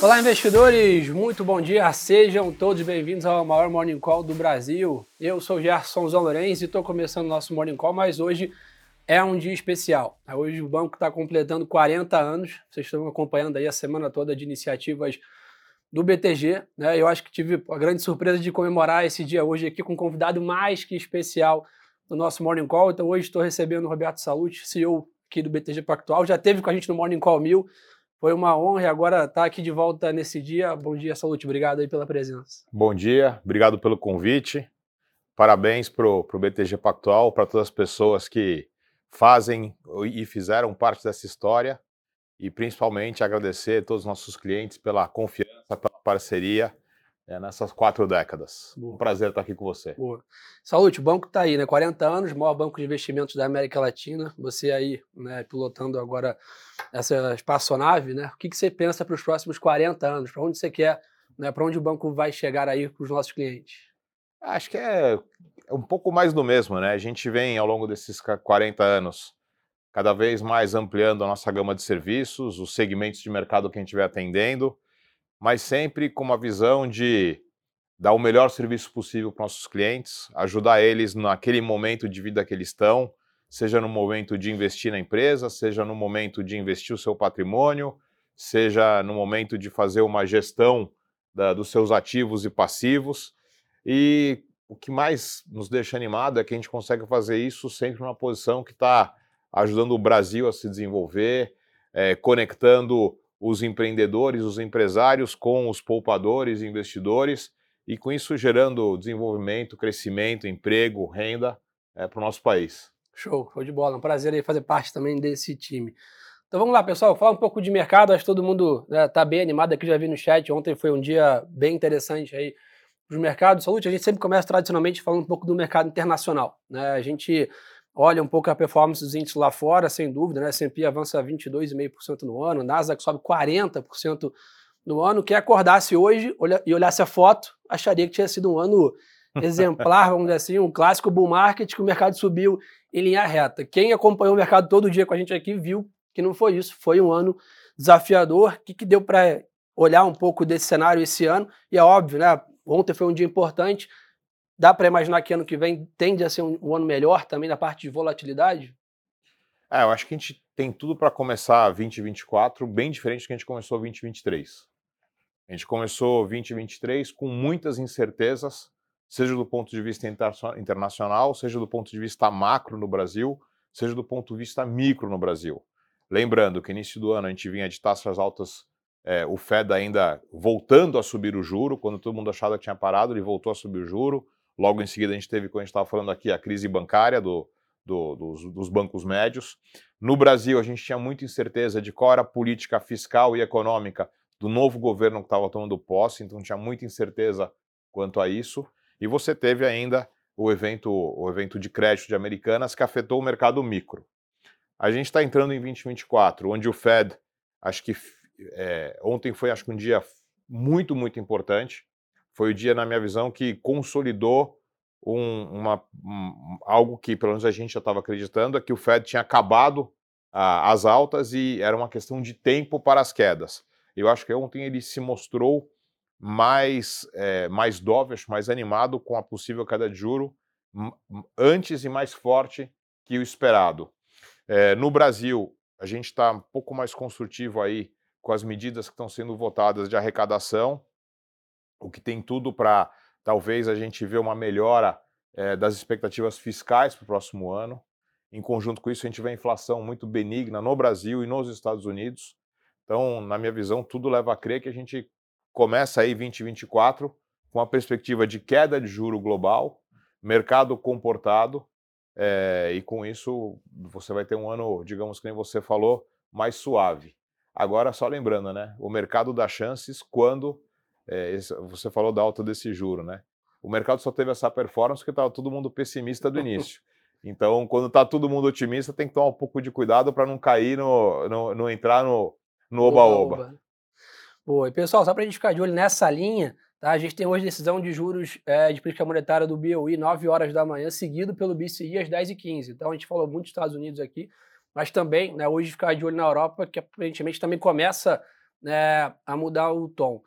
Olá, investidores! Muito bom dia! Sejam todos bem-vindos ao maior Morning Call do Brasil. Eu sou Gerson Zão Lourenço e estou começando o nosso Morning Call, mas hoje é um dia especial. Hoje o banco está completando 40 anos. Vocês estão acompanhando aí a semana toda de iniciativas do BTG. Né? Eu acho que tive a grande surpresa de comemorar esse dia hoje aqui com um convidado mais que especial do nosso Morning Call. Então hoje estou recebendo o Roberto Salute, CEO aqui do BTG Pactual. Já teve com a gente no Morning Call 1000 foi uma honra agora estar tá aqui de volta nesse dia. Bom dia, Salute. Obrigado aí pela presença. Bom dia, obrigado pelo convite. Parabéns para o BTG Pactual, para todas as pessoas que fazem e fizeram parte dessa história e principalmente agradecer a todos os nossos clientes pela confiança, pela parceria é, nessas quatro décadas. Boa. Um prazer estar aqui com você. Boa. Salute, o banco está aí, né? 40 anos, maior banco de investimentos da América Latina. Você aí, né, pilotando agora essa espaçonave, né? O que, que você pensa para os próximos 40 anos? Para onde você quer, né? Para onde o banco vai chegar aí com os nossos clientes? Acho que é um pouco mais do mesmo, né? A gente vem ao longo desses 40 anos cada vez mais ampliando a nossa gama de serviços, os segmentos de mercado que a gente vem atendendo mas sempre com uma visão de dar o melhor serviço possível para nossos clientes, ajudar eles naquele momento de vida que eles estão, seja no momento de investir na empresa, seja no momento de investir o seu patrimônio, seja no momento de fazer uma gestão da, dos seus ativos e passivos. E o que mais nos deixa animado é que a gente consegue fazer isso sempre numa posição que está ajudando o Brasil a se desenvolver, é, conectando os empreendedores, os empresários com os poupadores investidores, e com isso gerando desenvolvimento, crescimento, emprego, renda é, para o nosso país. Show, show de bola. Um prazer aí fazer parte também desse time. Então vamos lá, pessoal, falar um pouco de mercado. Acho que todo mundo está né, bem animado aqui, já vi no chat. Ontem foi um dia bem interessante aí para os mercados. Saúde, a gente sempre começa tradicionalmente falando um pouco do mercado internacional. Né? A gente olha um pouco a performance dos índices lá fora, sem dúvida, né? S&P avança 22,5% no ano, Nasdaq sobe 40% no ano. Quem acordasse hoje e olhasse a foto, acharia que tinha sido um ano exemplar, vamos dizer assim, um clássico bull market, que o mercado subiu em linha reta. Quem acompanhou o mercado todo dia com a gente aqui viu que não foi isso, foi um ano desafiador. O que, que deu para olhar um pouco desse cenário esse ano? E é óbvio, né? Ontem foi um dia importante, Dá para imaginar que ano que vem tende a ser um, um, ano melhor também na parte de volatilidade? É, eu acho que a gente tem tudo para começar 2024 bem diferente do que a gente começou 2023. A gente começou 2023 com muitas incertezas, seja do ponto de vista internacional, seja do ponto de vista macro no Brasil, seja do ponto de vista micro no Brasil. Lembrando que início do ano a gente vinha de taxas altas, é, o Fed ainda voltando a subir o juro, quando todo mundo achava que tinha parado, ele voltou a subir o juro. Logo em seguida, a gente teve, como a gente estava falando aqui, a crise bancária do, do, dos, dos, bancos médios. No Brasil, a gente tinha muita incerteza de qual era a política fiscal e econômica do novo governo que estava tomando posse, então tinha muita incerteza quanto a isso. E você teve ainda o evento, o evento de crédito de Americanas que afetou o mercado micro. A gente está entrando em 2024, onde o Fed, acho que é, ontem foi acho que um dia muito, muito importante foi o dia, na minha visão, que consolidou um, uma, um, algo que, pelo menos, a gente já estava acreditando, é que o Fed tinha acabado as altas e era uma questão de tempo para as quedas. Eu acho que ontem ele se mostrou mais, é, mais dovish, mais animado com a possível queda de juro antes e mais forte que o esperado. É, no Brasil, a gente está um pouco mais construtivo aí com as medidas que estão sendo votadas de arrecadação o que tem tudo para talvez a gente ver uma melhora é, das expectativas fiscais para o próximo ano. Em conjunto com isso, a gente vê a inflação muito benigna no Brasil e nos Estados Unidos. Então, na minha visão, tudo leva a crer que a gente começa aí 2024 com a perspectiva de queda de juro global, mercado comportado, é, e com isso você vai ter um ano, digamos que nem você falou, mais suave. Agora, só lembrando, né? O mercado dá chances quando é, esse, você falou da alta desse juro, né? O mercado só teve essa performance porque estava todo mundo pessimista do início. Então, quando está todo mundo otimista, tem que tomar um pouco de cuidado para não cair no, no, no, entrar no oba-oba. Boa, e pessoal, só para a gente ficar de olho nessa linha, tá? a gente tem hoje decisão de juros é, de política monetária do BOE, 9 horas da manhã, seguido pelo BCI às 10h15. Então, a gente falou muito dos Estados Unidos aqui, mas também, né, hoje ficar de olho na Europa, que aparentemente também começa né, a mudar o tom.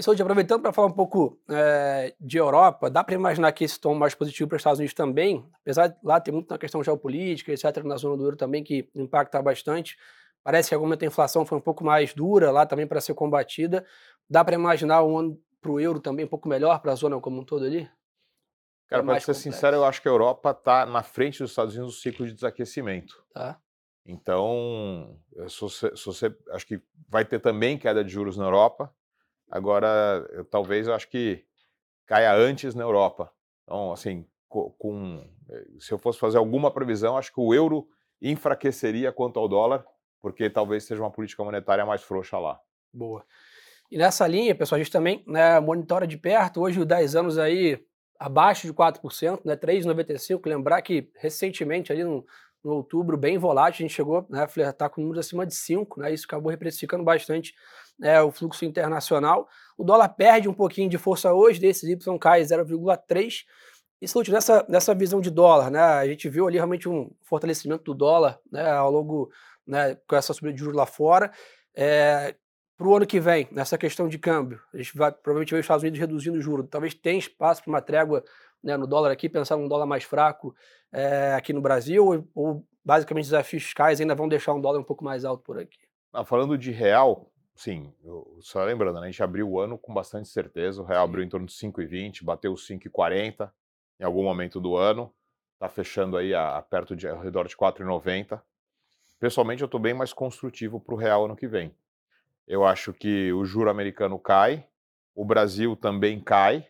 E Saúde, aproveitando para falar um pouco é, de Europa, dá para imaginar que esse tom mais positivo para os Estados Unidos também, apesar de lá ter muito na questão geopolítica, etc., na zona do euro também, que impacta bastante. Parece que algum momento a inflação foi um pouco mais dura lá também para ser combatida. Dá para imaginar um ano para o euro também um pouco melhor para a zona como um todo ali? Cara, é para ser complexo. sincero, eu acho que a Europa está na frente dos Estados Unidos no ciclo de desaquecimento. Tá. Então, se você, se você, acho que vai ter também queda de juros na Europa. Agora, eu, talvez eu acho que caia antes na Europa. Então, assim, com, eh, se eu fosse fazer alguma previsão, acho que o euro enfraqueceria quanto ao dólar, porque talvez seja uma política monetária mais frouxa lá. Boa. E nessa linha, pessoal, a gente também né, monitora de perto, hoje os 10 anos aí abaixo de 4%, né, 3,95%. Lembrar que recentemente, ali no, no, outubro, bem volátil, a gente chegou né, a flertar com números acima de 5%, né, isso acabou reprecificando bastante é, o fluxo internacional. O dólar perde um pouquinho de força hoje, desses Y cai 0,3%. E Salute, nessa, nessa visão de dólar, né, a gente viu ali realmente um fortalecimento do dólar né, ao longo né, com essa subida de juros lá fora. É, para o ano que vem, nessa questão de câmbio, a gente vai provavelmente ver os Estados Unidos reduzindo o juro. Talvez tenha espaço para uma trégua né, no dólar aqui, pensar num dólar mais fraco é, aqui no Brasil, ou, ou, basicamente desafios fiscais ainda vão deixar um dólar um pouco mais alto por aqui? Ah, falando de real, sim, eu, só lembrando, né, a gente abriu o ano com bastante certeza, o real abriu em torno de 5,20, bateu 5,40 em algum momento do ano, está fechando aí a, a, perto de ao redor de 4,90. Pessoalmente, eu estou bem mais construtivo para o real ano que vem. Eu acho que o juro americano cai, o Brasil também cai,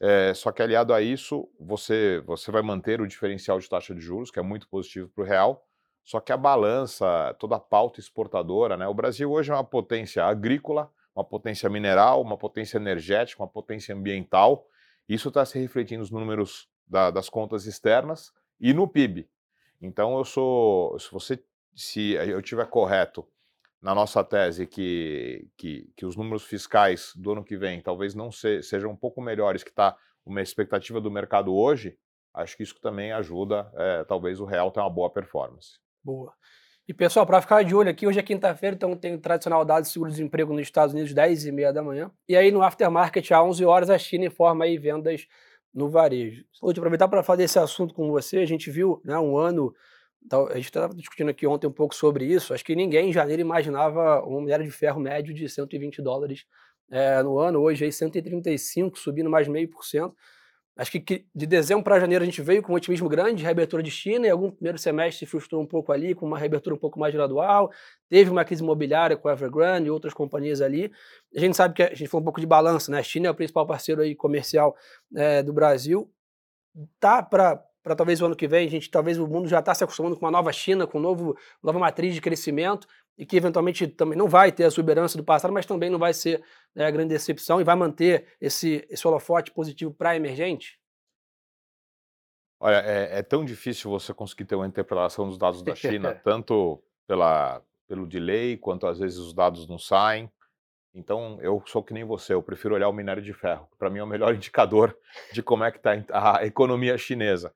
é, só que aliado a isso, você, você vai manter o diferencial de taxa de juros, que é muito positivo para o real, só que a balança, toda a pauta exportadora, né? O Brasil hoje é uma potência agrícola, uma potência mineral, uma potência energética, uma potência ambiental. Isso está se refletindo nos números da, das contas externas e no PIB. Então eu sou, se você, se eu tiver correto na nossa tese que, que, que, os números fiscais do ano que vem talvez não se, sejam um pouco melhores que está uma expectativa do mercado hoje, acho que isso também ajuda, é, talvez o real tenha uma boa performance. Boa. E pessoal, para ficar de olho aqui, hoje é quinta-feira, então tem o tradicional dado de seguro-desemprego nos Estados Unidos, 10 e meia da manhã. E aí no aftermarket, às 11 horas, a China informa aí vendas no varejo. Vou te aproveitar para falar desse assunto com você. A gente viu né, um ano a gente estava discutindo aqui ontem um pouco sobre isso. Acho que ninguém em janeiro imaginava um minério de ferro médio de 120 dólares é, no ano. Hoje, aí, 135, subindo mais meio por cento. Acho que de dezembro para janeiro a gente veio com um otimismo grande, reabertura de China, e algum primeiro semestre se frustrou um pouco ali, com uma reabertura um pouco mais gradual. Teve uma crise imobiliária com a Evergrande e outras companhias ali. A gente sabe que a gente falou um pouco de balanço, né? A China é o principal parceiro aí comercial é, do Brasil. Tá para para talvez o ano que vem, a gente talvez o mundo já está se acostumando com uma nova China, com uma novo, nova matriz de crescimento e que eventualmente também não vai ter a exuberância do passado, mas também não vai ser né, a grande decepção e vai manter esse, esse holofote positivo para emergente? Olha, é, é, tão difícil você conseguir ter uma interpretação dos dados da China, tanto pela, pelo delay, quanto às vezes os dados não saem. Então, eu sou que nem você, eu prefiro olhar o minério de ferro, que para mim é o melhor indicador de como é que está a economia chinesa.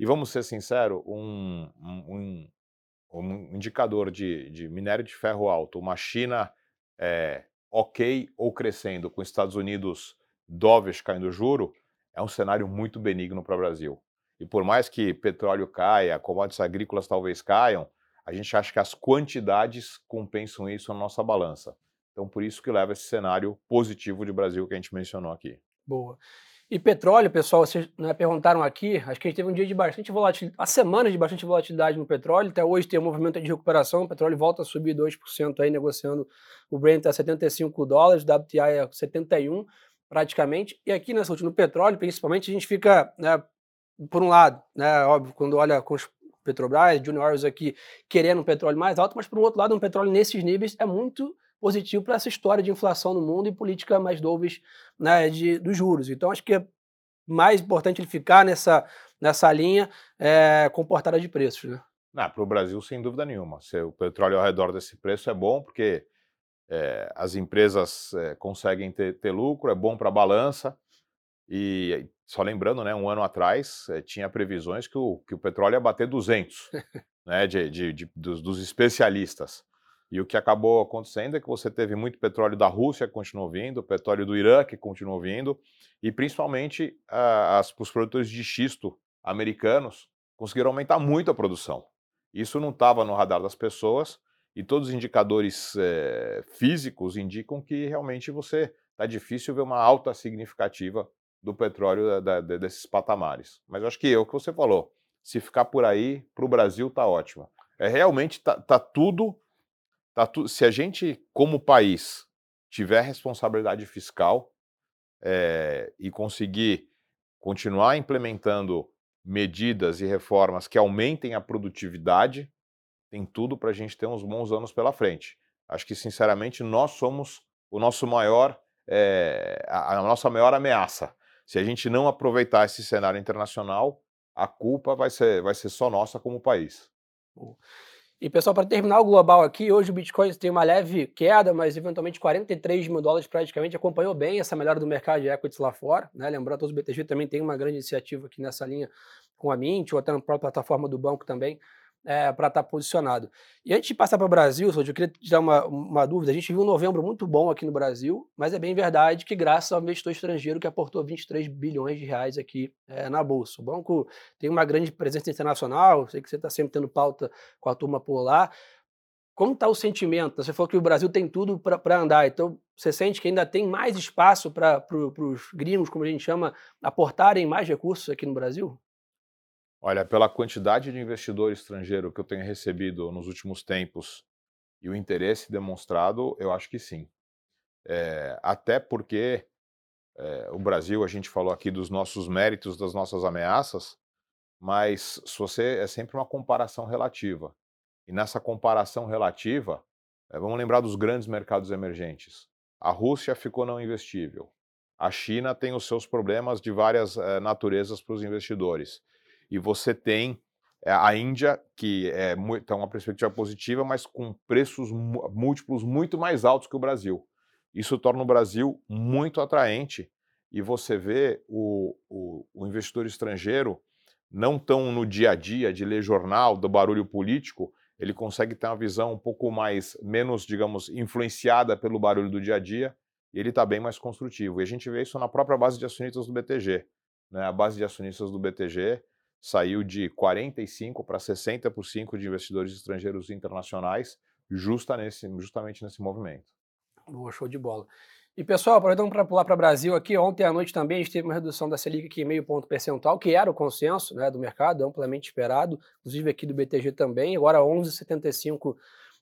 E vamos ser sinceros, um, um, um indicador de, de, minério de ferro alto, uma China é, ok ou crescendo, com Estados Unidos dovish caindo juro, é um cenário muito benigno para o Brasil. E por mais que petróleo caia, commodities agrícolas talvez caiam, a gente acha que as quantidades compensam isso na nossa balança. Então, por isso que leva esse cenário positivo de Brasil que a gente mencionou aqui. Boa. E petróleo, pessoal, vocês né, perguntaram aqui, acho que a gente teve um dia de bastante volatilidade, a semana de bastante volatilidade no petróleo, até hoje tem um movimento de recuperação, o petróleo volta a subir 2% aí, negociando o Brent a 75 dólares, o WTI a 71 praticamente, e aqui nessa última, no petróleo, principalmente, a gente fica, né, por um lado, né, óbvio, quando olha com os Petrobras, Juniors aqui querendo um petróleo mais alto, mas por um outro lado, um petróleo nesses níveis é muito positivo para essa história de inflação no mundo e política mais doves né, de, dos juros. Então, acho que é mais importante ele ficar nessa, nessa linha é, comportada de preços. Né? Para o Brasil, sem dúvida nenhuma. Se o petróleo ao redor desse preço é bom, porque é, as empresas é, conseguem ter, ter, lucro, é bom para a balança. E só lembrando, né, um ano atrás é, tinha previsões que o, que o petróleo ia bater 200, né, de, de, de dos, dos especialistas. E o que acabou acontecendo é que você teve muito petróleo da Rússia que continuou vindo, petróleo do Irã que continuou vindo, e principalmente as, os produtores de xisto americanos conseguiram aumentar muito a produção. Isso não estava no radar das pessoas e todos os indicadores é, físicos indicam que realmente você está difícil ver uma alta significativa do petróleo da, da, desses patamares. Mas acho que é o que você falou, se ficar por aí, para o Brasil está ótimo. É realmente tá, tá tudo Tá tu, se a gente, como país, tiver responsabilidade fiscal é, e conseguir continuar implementando medidas e reformas que aumentem a produtividade, tem tudo para a gente ter uns bons anos pela frente. Acho que, sinceramente, nós somos o nosso maior, é, a, a nossa maior ameaça. Se a gente não aproveitar esse cenário internacional, a culpa vai ser, vai ser só nossa como país. E pessoal, para terminar o global aqui, hoje o Bitcoin tem uma leve queda, mas eventualmente 43 mil dólares praticamente acompanhou bem essa melhora do mercado de equities lá fora. Né? Lembrando, todos o BTG também tem uma grande iniciativa aqui nessa linha com a Mint, ou até na própria plataforma do banco também é, para estar tá posicionado. E antes de passar para o Brasil, eu queria te dar uma, uma dúvida. A gente viu um novembro muito bom aqui no Brasil, mas é bem verdade que graças ao investidor estrangeiro que aportou 23 bilhões de reais aqui é, na Bolsa. O banco tem uma grande presença internacional, sei que você está sempre tendo pauta com a turma por lá. Como está o sentimento? Você falou que o Brasil tem tudo para andar, então você sente que ainda tem mais espaço para pro, os gringos, como a gente chama, aportarem mais recursos aqui no Brasil? Olha, pela quantidade de investidor estrangeiro que eu tenho recebido nos últimos tempos e o interesse demonstrado, eu acho que sim. É, até porque é, o Brasil, a gente falou aqui dos nossos méritos, das nossas ameaças, mas se você é sempre uma comparação relativa. E nessa comparação relativa, é, vamos lembrar dos grandes mercados emergentes. A Rússia ficou não investível. A China tem os seus problemas de várias naturezas para os investidores e você tem eh, a Índia, que é tem uma perspectiva positiva, mas com preços múltiplos muito mais altos que o Brasil. Isso torna o Brasil muito atraente e você vê o, o, o investidor estrangeiro não tão no dia a dia de ler jornal, do barulho político, ele consegue ter uma visão um pouco mais, menos, digamos, influenciada pelo barulho do dia a dia, e ele está bem mais construtivo. E a gente vê isso na própria base de acionistas do BTG. Né? A base de acionistas do BTG saiu de 45% para 60% de investidores estrangeiros internacionais, justa nesse, justamente nesse movimento. Boa, show de bola. E pessoal, aproveitando para pular para o Brasil aqui, ontem à noite também a gente teve uma redução da Selic aqui em meio ponto percentual, que era o consenso né, do mercado, amplamente esperado, inclusive aqui do BTG também, agora 11,75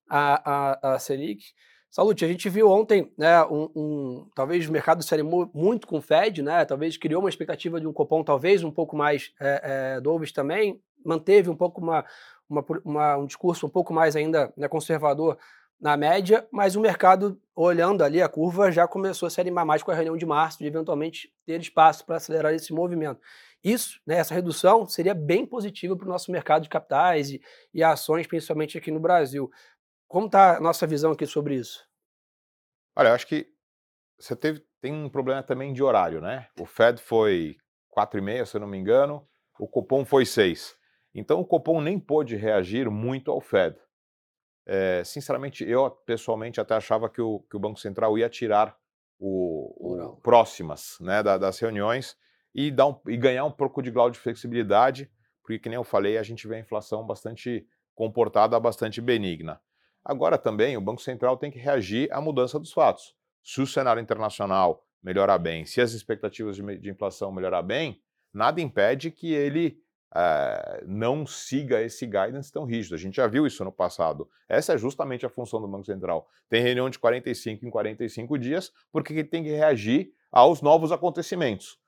a, a, a Selic. Salute, a gente viu ontem, né, um, um, talvez o mercado se animou muito com o Fed, né, talvez criou uma expectativa de um cupom talvez um pouco mais é, é, dovish também, manteve um pouco uma, uma, uma, um discurso um pouco mais ainda né, conservador na média, mas o mercado, olhando ali a curva, já começou a se animar mais com a reunião de março, de eventualmente ter espaço para acelerar esse movimento. Isso, né, essa redução, seria bem positiva para o nosso mercado de capitais e, e ações, principalmente aqui no Brasil. Como está a nossa visão aqui sobre isso? Olha, eu acho que você teve, tem um problema também de horário, né? O Fed foi 4,5, se eu não me engano, o Copom foi 6. Então o Copom nem pôde reagir muito ao Fed. É, sinceramente, eu pessoalmente até achava que o, que o Banco Central ia tirar o, o próximas né, da, das reuniões e, dar um, e ganhar um pouco de grau de flexibilidade, porque, que nem eu falei, a gente vê a inflação bastante comportada, bastante benigna. Agora também o Banco Central tem que reagir à mudança dos fatos. Se o cenário internacional melhorar bem, se as expectativas de, de inflação melhorar bem, nada impede que ele é, não siga esse guidance tão rígido. A gente já viu isso no passado. Essa é justamente a função do Banco Central. Tem reunião de 45 em 45 dias, porque ele tem que reagir aos novos acontecimentos.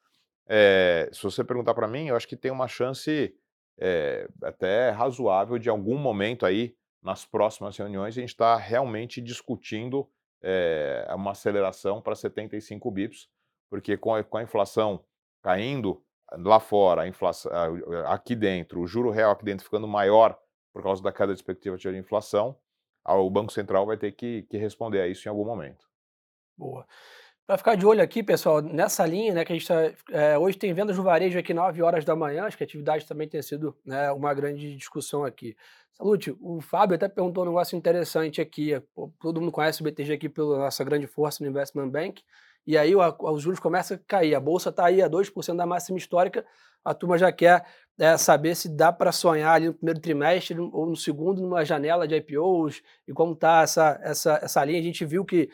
É, se você perguntar para mim, eu acho que tem uma chance é, até razoável de algum momento aí nas próximas reuniões, a gente está realmente discutindo é, uma aceleração para 75 bips, porque com a, com a, inflação caindo lá fora, inflação, aqui dentro, o juro real aqui dentro ficando maior por causa da queda de expectativa de inflação, o Banco Central vai ter que, que responder a isso em algum momento. Boa. Para ficar de olho aqui, pessoal, nessa linha, né, que a gente tá, é, hoje tem vendas do varejo aqui 9 horas da manhã, acho que a atividade também tem sido né, uma grande discussão aqui. Salute, o Fábio até perguntou um negócio interessante aqui. Todo mundo conhece o BTG aqui pela nossa grande força no Investment Bank, e aí os juros começam a cair. A bolsa está aí a 2% da máxima histórica, a turma já quer é, saber se dá para sonhar ali no primeiro trimestre ou no segundo, numa janela de IPOs, e como está essa, essa, essa linha. A gente viu que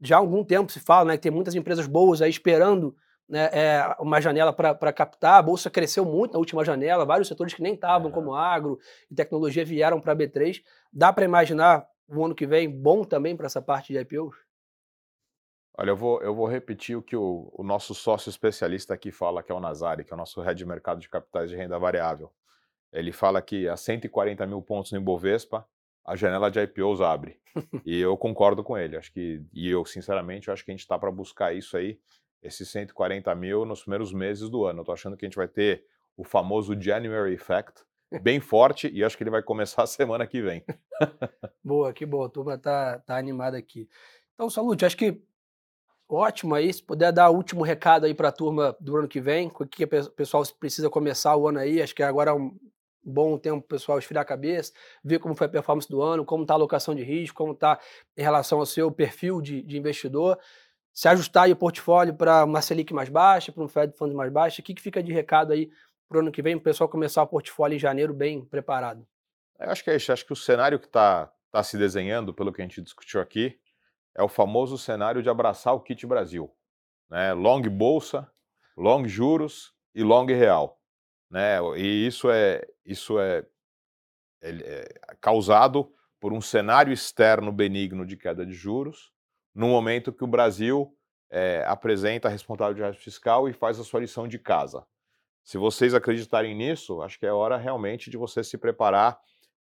já há algum tempo se fala né, que tem muitas empresas boas aí esperando né, é, uma janela para captar. A bolsa cresceu muito na última janela, vários setores que nem estavam, como agro e tecnologia, vieram para a B3. Dá para imaginar o ano que vem bom também para essa parte de IPOs? Olha, eu vou, eu vou repetir o que o, o, nosso sócio especialista aqui fala, que é o Nazari, que é o nosso head de mercado de capitais de renda variável. Ele fala que a 140 mil pontos no Ibovespa, a janela de IPOs abre. e eu concordo com ele. Acho que, e eu, sinceramente, acho que a gente está para buscar isso aí, esses 140 mil nos primeiros meses do ano. Eu estou achando que a gente vai ter o famoso January Effect bem forte e acho que ele vai começar a semana que vem. boa, que boa. A turma tá, tá animada aqui. Então, Salute, acho que ótimo aí. Se puder dar o último recado aí para a turma do ano que vem, o que o pessoal precisa começar o ano aí. Acho que agora é um bom tempo pessoal esfriar a cabeça, ver como foi a performance do ano, como está a alocação de risco, como está em relação ao seu perfil de, de investidor. Se ajustar o portfólio para uma Selic mais baixa, para um Fed Funds mais baixa, o que, que fica de recado aí para o ano que vem, para o pessoal começar o portfólio em janeiro bem preparado? Eu acho que é isso. Acho que o cenário que está tá se desenhando, pelo que a gente discutiu aqui, é o famoso cenário de abraçar o kit Brasil. Né? Long bolsa, long juros e long real. Né? E isso é, isso é, é, é causado por um cenário externo benigno de queda de juros, no momento que o Brasil é, apresenta a responsabilidade fiscal e faz a sua lição de casa. Se vocês acreditarem nisso, acho que é hora realmente de você se preparar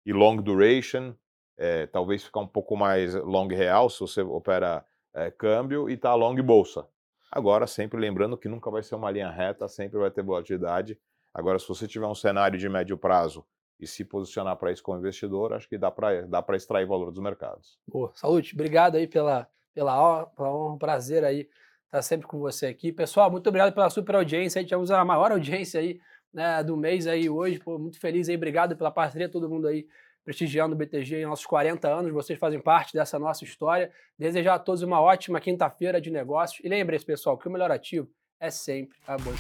e long duration, é, talvez ficar um pouco mais long real, se você opera é, câmbio, e tá long bolsa. Agora, sempre lembrando que nunca vai ser uma linha reta, sempre vai ter volatilidade, Agora, se você tiver um cenário de médio prazo e se posicionar para isso como investidor, acho que dá para dá extrair valor dos mercados. Boa. Saúde, obrigado aí pela, pela, honra, prazer aí estar sempre com você aqui. Pessoal, muito obrigado pela super audiência, aí tivemos a maior audiência aí né, do mês aí hoje, Pô, muito feliz aí, obrigado pela parceria, todo mundo aí prestigiando o BTG em nossos 40 anos, vocês fazem parte dessa nossa história. Desejar a todos uma ótima quinta-feira de negócios e lembre-se, pessoal, que o melhor ativo é sempre a boa